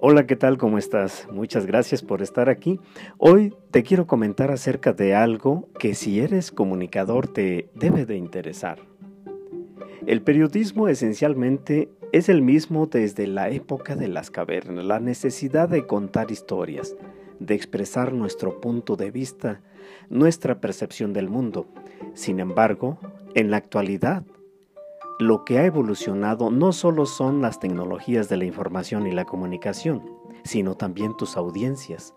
Hola, ¿qué tal? ¿Cómo estás? Muchas gracias por estar aquí. Hoy te quiero comentar acerca de algo que si eres comunicador te debe de interesar. El periodismo esencialmente es el mismo desde la época de las cavernas, la necesidad de contar historias, de expresar nuestro punto de vista, nuestra percepción del mundo. Sin embargo, en la actualidad, lo que ha evolucionado no solo son las tecnologías de la información y la comunicación, sino también tus audiencias.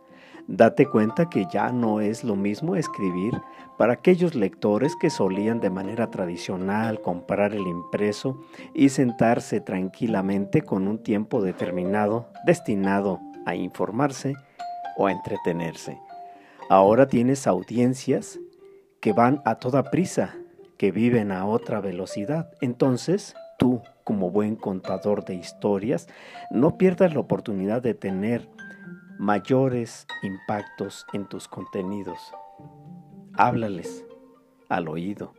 Date cuenta que ya no es lo mismo escribir para aquellos lectores que solían de manera tradicional comprar el impreso y sentarse tranquilamente con un tiempo determinado destinado a informarse o a entretenerse. Ahora tienes audiencias que van a toda prisa que viven a otra velocidad. Entonces, tú, como buen contador de historias, no pierdas la oportunidad de tener mayores impactos en tus contenidos. Háblales al oído,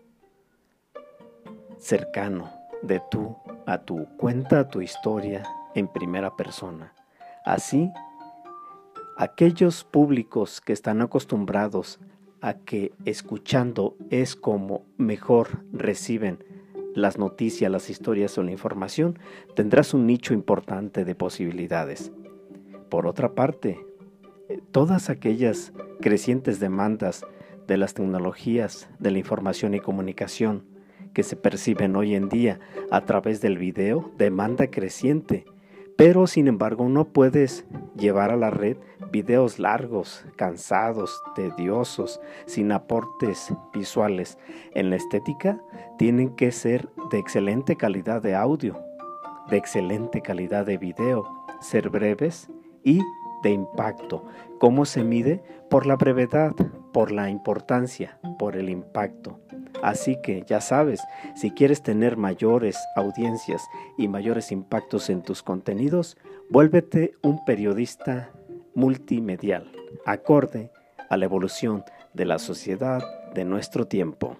cercano, de tú a tú. Cuenta tu historia en primera persona. Así, aquellos públicos que están acostumbrados a que escuchando es como mejor reciben las noticias, las historias o la información, tendrás un nicho importante de posibilidades. Por otra parte, eh, todas aquellas crecientes demandas de las tecnologías de la información y comunicación que se perciben hoy en día a través del video, demanda creciente pero sin embargo no puedes llevar a la red videos largos, cansados, tediosos, sin aportes visuales. En la estética tienen que ser de excelente calidad de audio, de excelente calidad de video, ser breves y de impacto. ¿Cómo se mide? Por la brevedad, por la importancia, por el impacto. Así que ya sabes, si quieres tener mayores audiencias y mayores impactos en tus contenidos, vuélvete un periodista multimedial, acorde a la evolución de la sociedad de nuestro tiempo.